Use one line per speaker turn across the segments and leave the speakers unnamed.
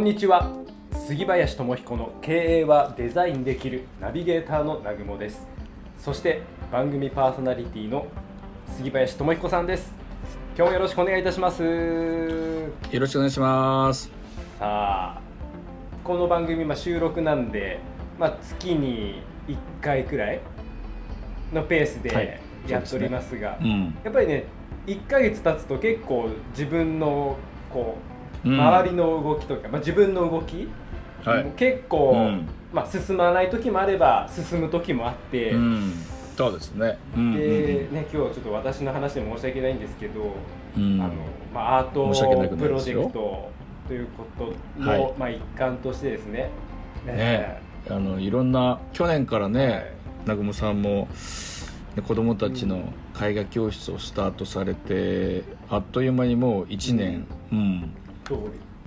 んにちは。杉林智彦の経営はデザインできるナビゲーターの南雲です。そして番組パーソナリティの杉林智彦さんです。今日もよろしくお願いいたします。
よろしくお願いします。
さあこの番組、まあ、収録なんで、まあ、月に1回くらいのペースでやっておりますが、
ね。うん、
やっぱりね1ヶ月経つと結構自分のこう周りの動きとか、まあ、自分の動き、
はい、
結構、うん、まあ、進まない時もあれば進む時もあって、
うん、そうですね,、
でね今日ちょっと私の話で申し訳ないんですけど、
うん、
あのまあ、アートプロジェクトということの、はい、まあ、一環としてですね。
ね。あのいろんな去年からね、はい、南雲さんも子どもたちの絵画教室をスタートされて、あっという間にもう1年、うん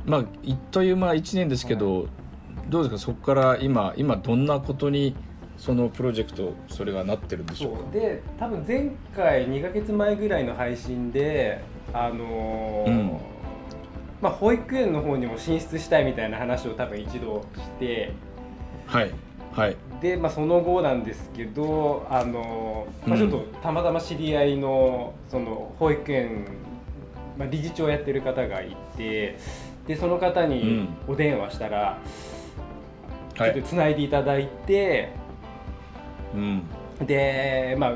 まああっという間1年ですけど、はい、どうですか？そこから今今どんなことにそのプロジェクトそれがなってるんでしょうか？
で多分前回2か月前ぐらいの配信であのーうん、まあ、保育園の方にも進出したいみたいな話を多分一度して。
はい。はい。
で、まあ、その後なんですけどあの、まあ、ちょっとたまたま知り合いのその保育園、まあ、理事長やってる方がいてでその方にお電話したら、うん、ちょっとつないでいただいて、
はい、
でまあ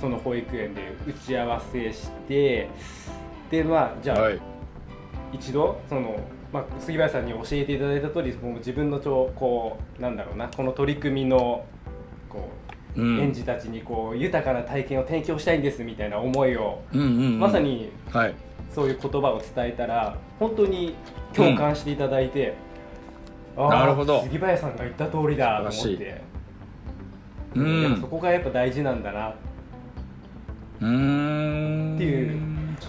その保育園で打ち合わせしてでまあじゃあ、はい、一度そのまあ、杉林さんに教えていただいた通りもう自分のちょこうなんだろうなこの取り組みのこう、うん、園児たちにこう豊かな体験を提供したいんですみたいな思いを、
うんうんうん、
まさに、
はい、
そういう言葉を伝えたら本当に共感していただいて、
うん、なるほど。
杉林さんが言った通りだと思って、
うん、
そこがやっぱ大事なんだな。
うん。
っていう。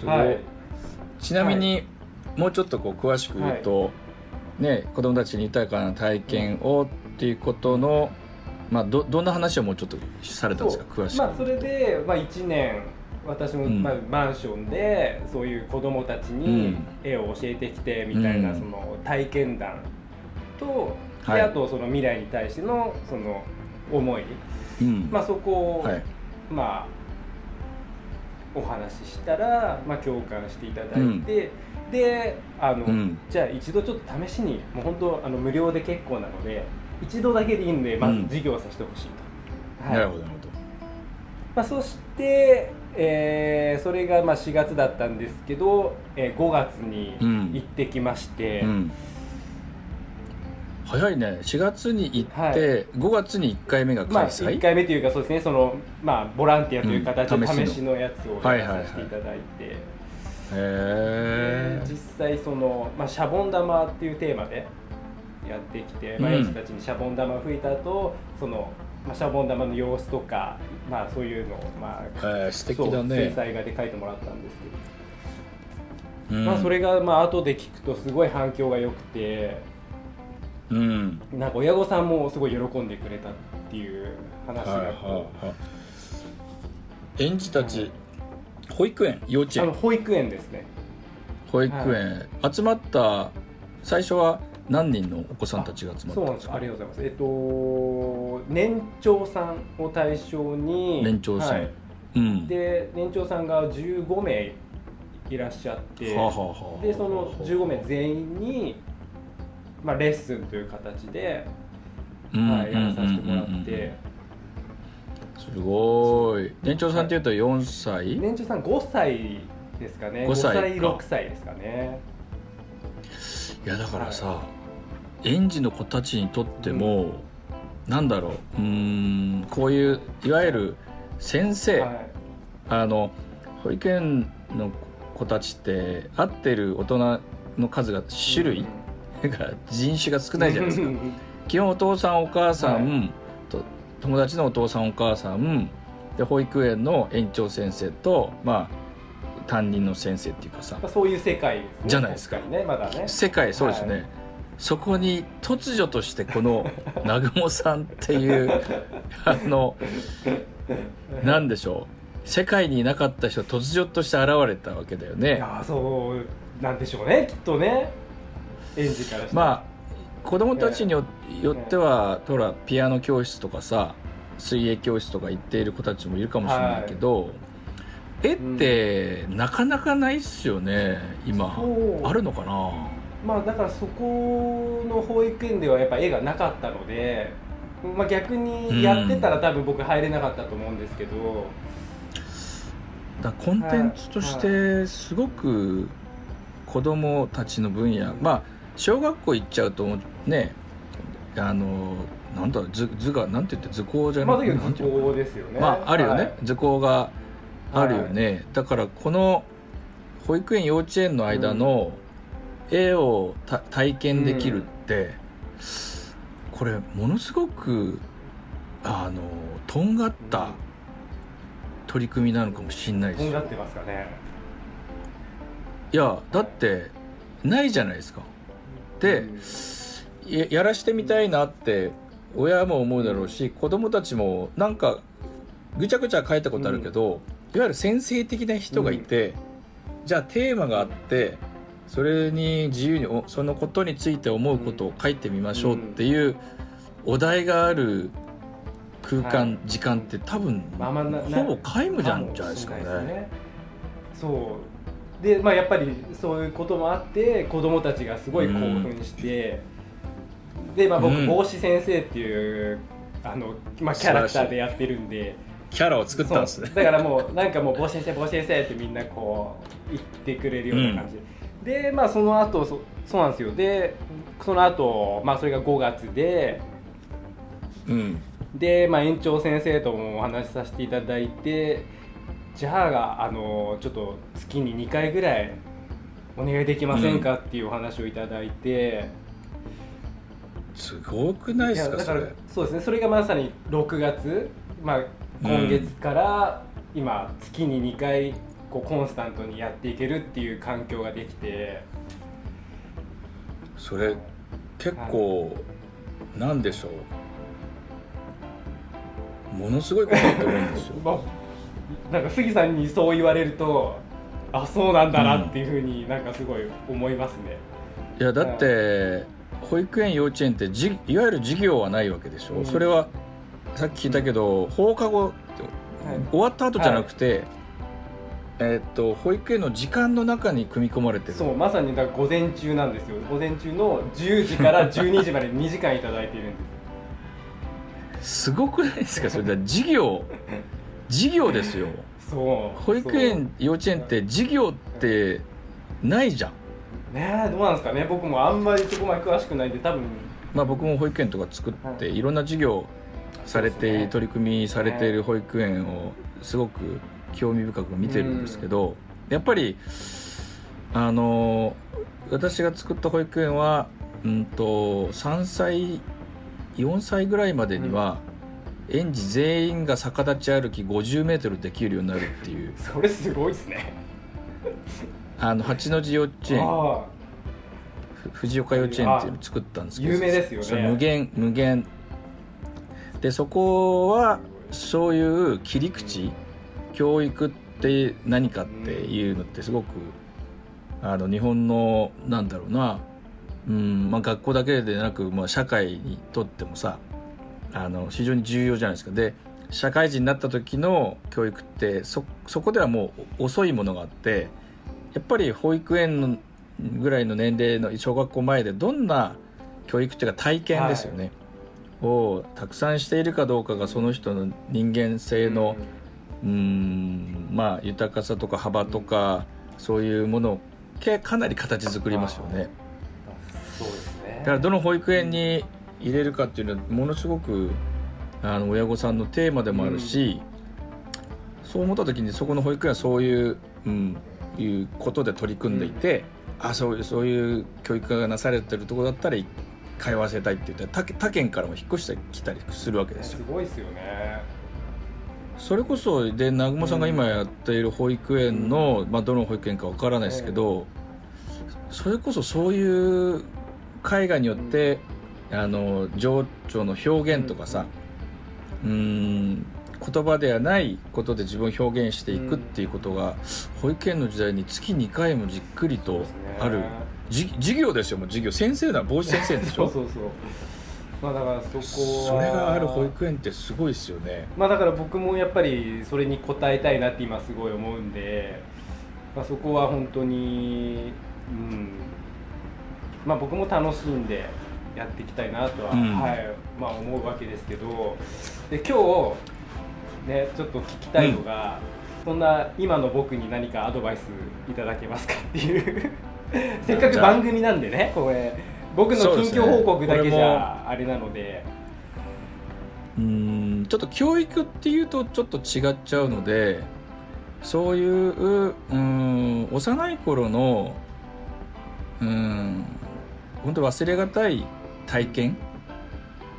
はい、ちなみに、はい。もうちょっとこう詳しく言うと、はい、ね、子どもたちに豊かな体験をっていうことの、まあ、どどんな話をもうちょっとされたんですか？詳しく、
まあ、それで、まあ、1年私も、まあ、マンションでそういう子どもたちに絵を教えてきてみたいな、その体験談と、であとその未来に対してのその思い、
うん、
まあ、そこを、はい、まあお話ししたら、まあ、共感していただいて、うん、であの、うん、じゃあ一度ちょっと試しにもう本当あの無料で結構なので一度だけでいいんでまず授業させてほしいと、
うんはい、なるほどなるほど、
まあ、そして、えー、それがまあ4月だったんですけど、えー、5月に行ってきまして、
早いね。4月に行って、はい、5月に1回目が開催、
まあ、1回目というかそうですね。その、まあ、ボランティアという形で試しのやつをやらさせていただいて、
へ
実際その、まあ、シャボン玉っていうテーマでやってきて、まあ、園児たちにシャボン玉を吹いた後その、まあ、シャボン玉の様子とか、まあ、そういうのを、まあ、
えー、素敵だね。
水彩画で描いてもらったんですけど、うん、まあ、それがまあ後で聞くとすごい反響が良くて、
うん、
なんか親御さんもすごい喜んでくれたっていう話が、
はいはいはい、園児たち、保育園？幼稚園？
あの保育園ですね。
保育園、はい、集まった最初は何人のお子さんたちが集まった
そうなんです。ありがとうございます。えっと年長さんを対象に
年長さん、はい。うん、
で年長さんが15名いらっしゃって、
はあはあ、
でその15名全員に、まあ、レッスンという形で、はい、やらさせてもらって、
すごい。年長さんっていうと4歳？
年長さん5歳ですかね。5歳 ,5 歳6歳ですかね。
いやだからさ、はい、園児の子たちにとっても、うん、なんだろううんこういういわゆる先生、はい、あの保育園の子たちって合ってる大人の数が種類、うん、が 人種が少ないじゃないですか。基本お父さんお母さん、はい。友達のお父さんお母さんで保育園の園長先生とまあ担任の先生っていうかさ、
まあ、そういう世界、ね、
じゃないですか。
ねまだね。
世界そうですね、はい、そこに突如としてこの 南雲さんっていうあのなんでしょう。世界にいなかった人突如として現れたわけだよね。
いやそうなんでしょうね。きっとね。園児から
まあ子供たちによっては、ほらピアノ教室とかさ水泳教室とか行っている子たちもいるかもしれないけど、はい、絵ってなかなかないっすよね。今あるのかな？
まあだからそこの保育園ではやっぱ絵がなかったので、まあ、逆にやってたら多分僕入れなかったと思うんですけど、うん
だコンテンツとしてすごく子供たちの分野、まあ小学校行っちゃうとねあのなんだ図図がなんて言って図工じゃなくて、
まあ、図工ですよね。
まああるよね、はい、図工があるよね、はい、だからこの保育園幼稚園の間の絵を体験できるって、うん、これものすごくあのとんがった、取り組みなのかもしれないです。
よってますかね。
いやだってないじゃないですか。で、ややらしてみたいなって親も思うだろうし子供たちもなんかぐちゃぐちゃ書いたことあるけど、うん、いわゆる先生的な人がいて、うん、じゃあテーマがあってそれに自由にそのことについて思うことを書いてみましょうっていうお題がある空間、はい、時間って多分、まあまあ、ほぼ皆無じゃんじゃないですかね。
そう。でまあやっぱりそういうこともあって子供たちがすごい興奮して、うん、で、まあ、僕、帽子先生っていうあの、まあ、キャラクターでやってるんで。
キャラを作ったんですね。
だからもうなんかもう帽子先生帽子先生ってみんなこう言ってくれるような感じ。で、うん、でまあその後そそうなんですよ。でその後まあそれが5月で、うん、で、まあ、園長先生ともお話しさせていただいてじゃああのちょっと月に2回ぐらいお願いできませんかっていうお話をいただいて、
うん、すごくないですか
だからそうですね。それがまさに6月、まあ、今月から今月に2回こうコンスタントにやっていけるっていう環境ができて。
それ結構、なんでしょう？ものすごいことだと思うんですよ、まあ、
なんか杉さんにそう言われるとあそうなんだなっていうふうになんかすごい思いますね、
うん、いやだって保育園幼稚園ってじいわゆる授業はないわけでしょ、うん、それはさっき聞いたけど放課後、はい、終わった後じゃなくて、はいえー、っと保育園の時間の中に組み込まれてる。
そうまさにだ午前中なんですよ。午前中の10時から 12時まで2時間頂いているんです。
すごくないですか？それだ授業授業ですよ。そう。保育園幼稚園って授業ってないじゃん。
ねえどうなんですかね？僕もあんまりそこまで詳しくないんで多分。
まあ僕も保育園とか作って、い、ろんな授業されて、ね、取り組みされている保育園をすごく興味深く見てるんですけど、やっぱりあの私が作った保育園はうんと3歳4歳ぐらいまでには、園児全員が逆立ち歩き50メートルできるようになるっていう。
それすごいですね。
あの八の字幼稚園。藤岡幼稚園っていうのを作ったんですけど
有名ですよね。
無限無限。でそこはそういう切り口教育って何かっていうのってすごくあの日本のなんだろうな。うんまあ、学校だけでなく、まあ、社会にとってもさあの非常に重要じゃないですか。で社会人になった時の教育ってそそこではもう遅いものがあってやっぱり保育園のぐらいの年齢の小学校前でどんな教育っていうか体験ですよね、はい、をたくさんしているかどうかがその人の人間性のうんまあ豊かさとか幅とかそういうものをかなり形作りますよね。
そうですね
だからどの保育園に入れるかっていうのはものすごくあの親御さんのテーマでもあるし、うん、そう思った時にそこの保育園はそういう,、うん、いうことで取り組んでいて、うん、あそういうそういう教育がなされてるところだったら通わせたいって言って他他県からも引っ越してきたりするわけですよ。
すごいですよね
それこそで南雲さんが今やっている保育園の、うん、まあ、どの保育園かわからないですけど、それこそそういう絵画によって、うん、あの情緒の表現とかさうん。言葉ではないことで自分を表現していくっていうことが、保育園の時代に月2回もじっくりとある。じ授業ですよもう授業。先生だ帽子先生でしょ？
そうそうそうまあだからそこは。
それがある保育園ってすごいですよね。
まあだから僕もやっぱりそれに応えたいなって今すごい思うんで、まあ、そこは本当にうん。まあ僕も楽しんでやっていきたいなとは、うん、はいまあ、思うわけですけどで今日ねちょっと聞きたいのが、うん、そんな今の僕に何かアドバイスいただけますかっていう。せっかく番組なんでねこれ僕の近況報告だけじゃあれなので。
うんちょっと教育っていうとちょっと違っちゃうのでそういううん幼い頃のうん本当忘れがたい体験？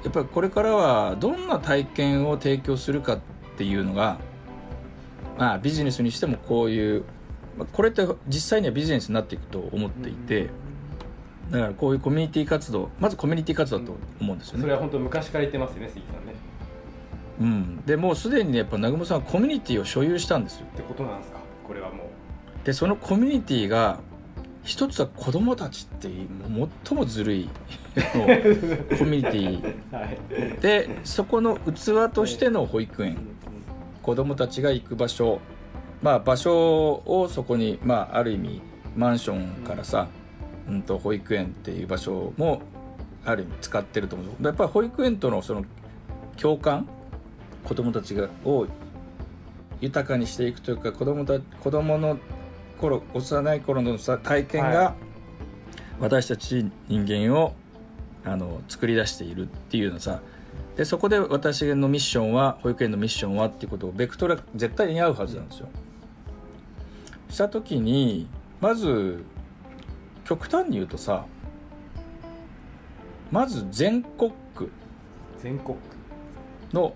やっぱりこれからはどんな体験を提供するかっていうのがまあビジネスにしてもこういうこれって実際にはビジネスになっていくと思っていて、だからこういうコミュニティ活動まずコミュニティ活動だと思うんですよね、
それは本当昔から言ってますよね杉さんね。
うん。でもうすでにねやっぱ南雲さんはコミュニティを所有したんですよ。
ってことなんですか？これはも
う。でそのコミュニティが一つは子供たちって最もずるいコミュニティ、はい、でそこの器としての保育園。子供たちが行く場所まあ場所をそこに、まあ、ある意味マンションからさ、うんと保育園っていう場所もある意味使ってると思う。やっぱり保育園とのその共感子供たちがを豊かにしていくというか子供た子供の頃幼い頃のさ体験が、私たち人間をあの作り出しているっていうのさ。でそこで私のミッションは保育園のミッションはっていうことをベクトル絶対に合うはずなんですよ。した時にまず極端に言うとさまず全国区。
全国
の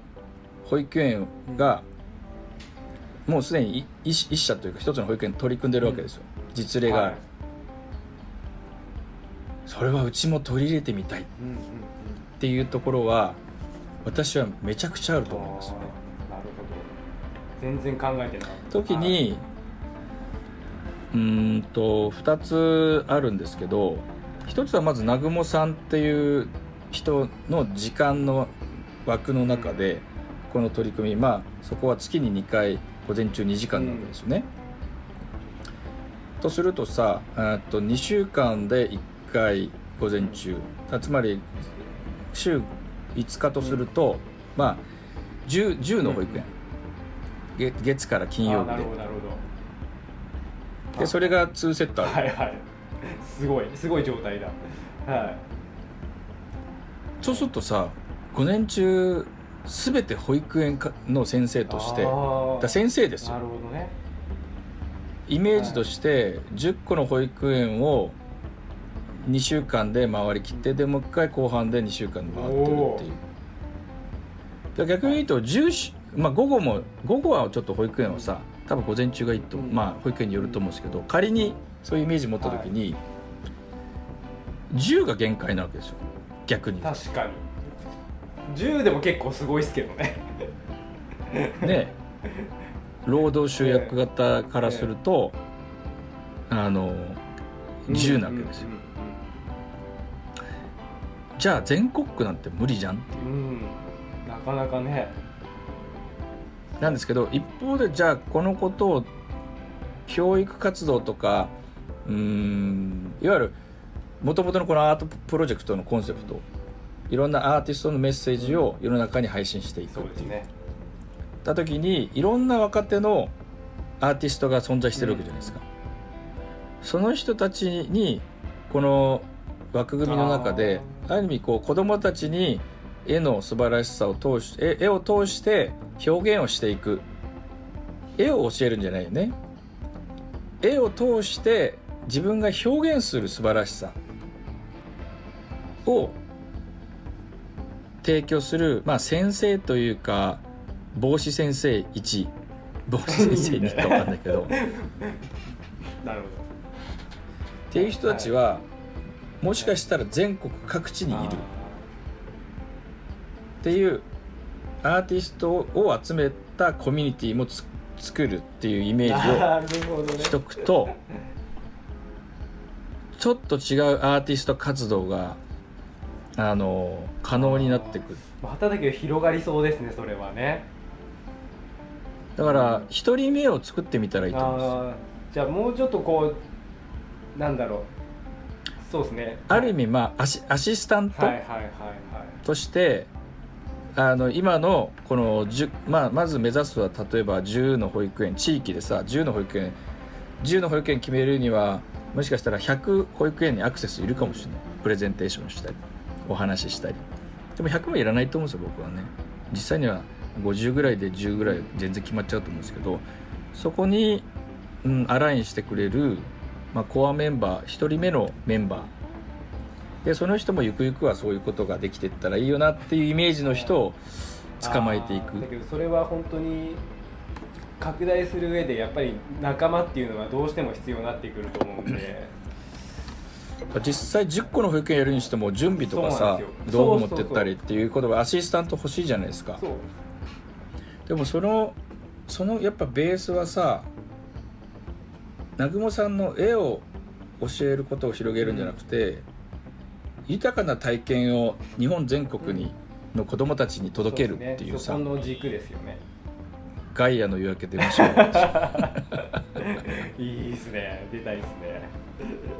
保育園がもうすでに一社というか一つの保育園取り組んでるわけですよ、うん、実例がある、はい、それはうちも取り入れてみたい。っていうところは私はめちゃくちゃあると思いますね。なるほど。
全然考えてなか
った。時にうんと2つあるんですけど1つはまず南雲さんっていう人の時間の枠の中でこの取り組みまあそこは月に2回午前中2時間なわけですよね。うん、とするとさと2週間で1回午前中。つまり週5日とすると、うん、まあ 10, 10の保育園、月月から金曜日ででそれが2セットある。
はいはい。すごいすごい状態だ。はい。
そうするとさ午前中全て保育園の先生としてだ先生ですよ。
なるほどね。
イメージとして10個の保育園を2週間で回りきってでもう一回後半で2週間で回ってるっていう。逆に言うと10、まあ、午後も午後はちょっと保育園はさ多分午前中がいいと、うん、まあ保育園によると思うんですけど仮にそういうイメージ持った時に、はい、10が限界なわけですよ。逆に。
確かに。10でも結構すごいですけどね。
ね。労働集約型からすると、えー、あの10なわけですよ、うんうんうん、じゃあ全国区なんて無理じゃんっていう、うん、
なかなかね
なんですけど一方でじゃあこのことを教育活動とかうんいわゆるもともとのこのアートプロジェクトのコンセプトいろんなアーティストのメッセージを世の中に配信していくっていう。た時にいろんな若手のアーティストが存在してるわけじゃないですか。うん、その人たちにこの枠組みの中である意味こう子供たちに絵の素晴らしさを通し絵を通して表現をしていく。絵を教えるんじゃないよね。絵を通して自分が表現する素晴らしさを提供する、まあ、先生というか帽子先生1帽子先生2か分かんないけど。
なるほど。
っていう人たちは、もしかしたら全国各地にいる。っていうアーティストを集めたコミュニティも作るっていうイメージをしとくと、ちょっと違うアーティスト活動があの可能になってくる。
まただけど広がりそうですねそれはね。
だから一人目を作ってみたらいいと思うんです
じゃあもうちょっとこうなんだろう。そうですね。
ある意味まあアシアシスタントとしてあの今のこの、まあ、まず目指すは例えば10の保育園地域でさ10の保育園10の保育園決めるにはもしかしたら100保育園にアクセスいるかもしれない。プレゼンテーションしたりお話ししたり。でも100もいらないと思うんですよ僕はね。実際には50ぐらいで10ぐらい全然決まっちゃうと思うんですけどそこに、うん、アラインしてくれる、まあ、コアメンバー1人目のメンバーでその人もゆくゆくはそういうことができていったらいいよなっていうイメージの人を捕まえていく。
だけどそれは本当に拡大する上でやっぱり仲間っていうのはどうしても必要になってくると思うんで。
実際10個の保育園やるにしても準備とかさ道具持ってったりっていうことはアシスタント欲しいじゃないですか。でもそのそのやっぱベースはさ南雲さんの絵を教えることを広げるんじゃなくて、うん、豊かな体験を日本全国に、の子供たちに届けるっていうさ、
その軸ですよね。
ガイアの夜明け出ましょう。
いいですね。出たいですね。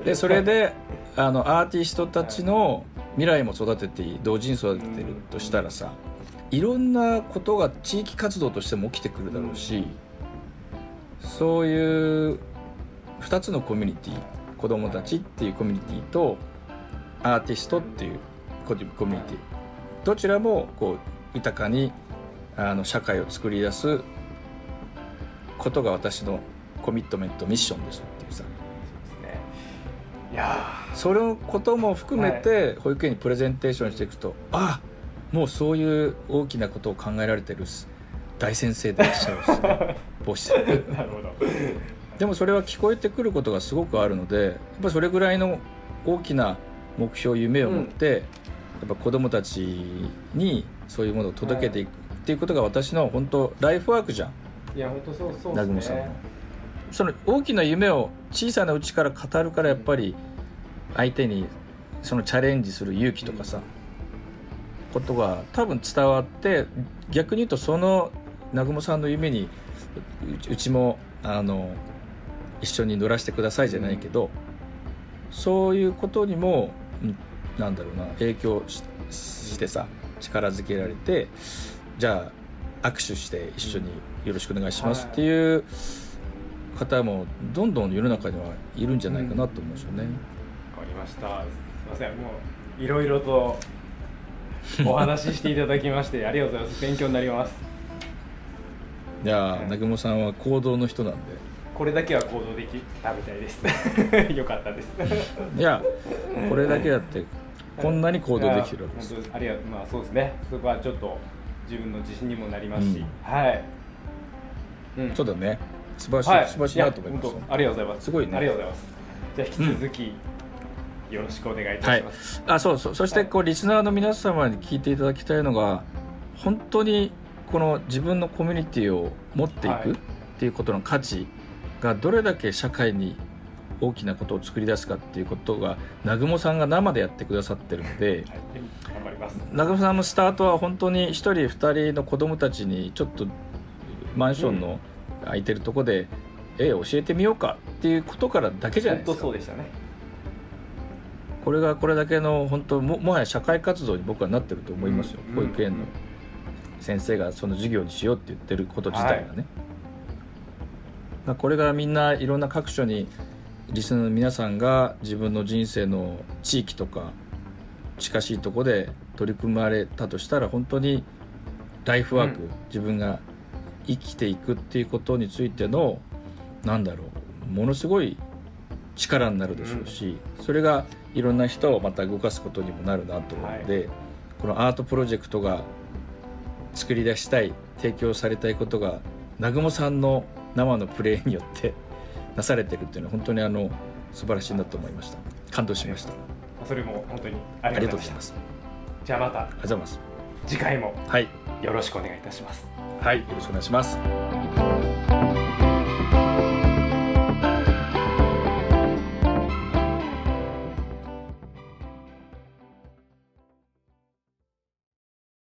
でそれであのアーティストたちの未来も育てて同時に育ててるとしたらさいろんなことが地域活動としても起きてくるだろうしそういう2つのコミュニティ子どもたちっていうコミュニティとアーティストっていうコミュニティ。どちらもこう豊かにあの社会を作り出すことが私のコミットメントミッションですっていうさ。いやそのことも含めて保育園にプレゼンテーションしていくと、はい、あもうそういう大きなことを考えられてる大先生でいらっしゃるし、ね、帽子なるほど。でもそれは聞こえてくることがすごくあるのでやっぱそれぐらいの大きな目標夢を持って、うん、やっぱ子どもたちにそういうものを届けていくっていうことが私の本当ライフワークじゃん。
いや本当そうそうですね。さん。
その大きな夢を小さなうちから語るからやっぱり相手にそのチャレンジする勇気とかさ、ことが多分伝わって逆に言うとその南雲さんの夢にうちもあの一緒に乗らせてくださいじゃないけど、そういうことにもなんだろうな影響してさ力づけられてじゃあ握手して一緒によろしくお願いしますっていう方もどんどん世の中にはいるんじゃないかなと思うんですよね。わ、
かりました。すみません。もういろいろとお話ししていただきまして ありがとうございます。勉強になります。
いや、南雲さんは行動の人なんで。
これだけは行動できたみたいです。よかったです。
いや、これだけだってこんなに行動できてるわけです。
ありがまあそうですね。そこはちょっと自分の自信にもなりますし、うん、はい、
うん、そうだね素晴らしい、はい、素晴らしいなと思います
ありがとうございます。
すごいね。
ありがとうございます。じゃあ引き続き、うん、よろしくお願いいたします、
はい、あそうそうそしてこう、リスナーの皆様に聞いていただきたいのが本当にこの自分のコミュニティを持っていくっていうことの価値がどれだけ社会に大きなことを作り出すかっていうことが南雲さんが生でやってくださってるので、頑張ります。南雲さんのスタートは本当に1人2人の子供たちにちょっとマンションの空いてるとこで絵を教えてみようかっていうことからだけじゃないですか。
そうでしたね。
これがこれだけの本当ももはや社会活動に僕はなってると思いますよ、うん、保育園の先生がその授業にしようって言ってること自体がね、はい、これがみんないろんな各所にリスナーの皆さんが自分の人生の地域とか近しいとこで取り組まれたとしたら本当にライフワーク、うん、自分が生きていくっていうことについてのなんだろうものすごい力になるでしょうし、うん、それがいろんな人をまた動かすことにもなるなと思うので、はい、このアートプロジェクトが作り出したい提供されたいことが南雲さんの生のプレーによってなされてるっていうのは本当にあの素晴らしいなと思いました。感動しました。
それも本当にありがとうございます。じゃあまた。ありがとうございます。次回もはい。よろしくお願いいたします。
はい。よろしくお願いします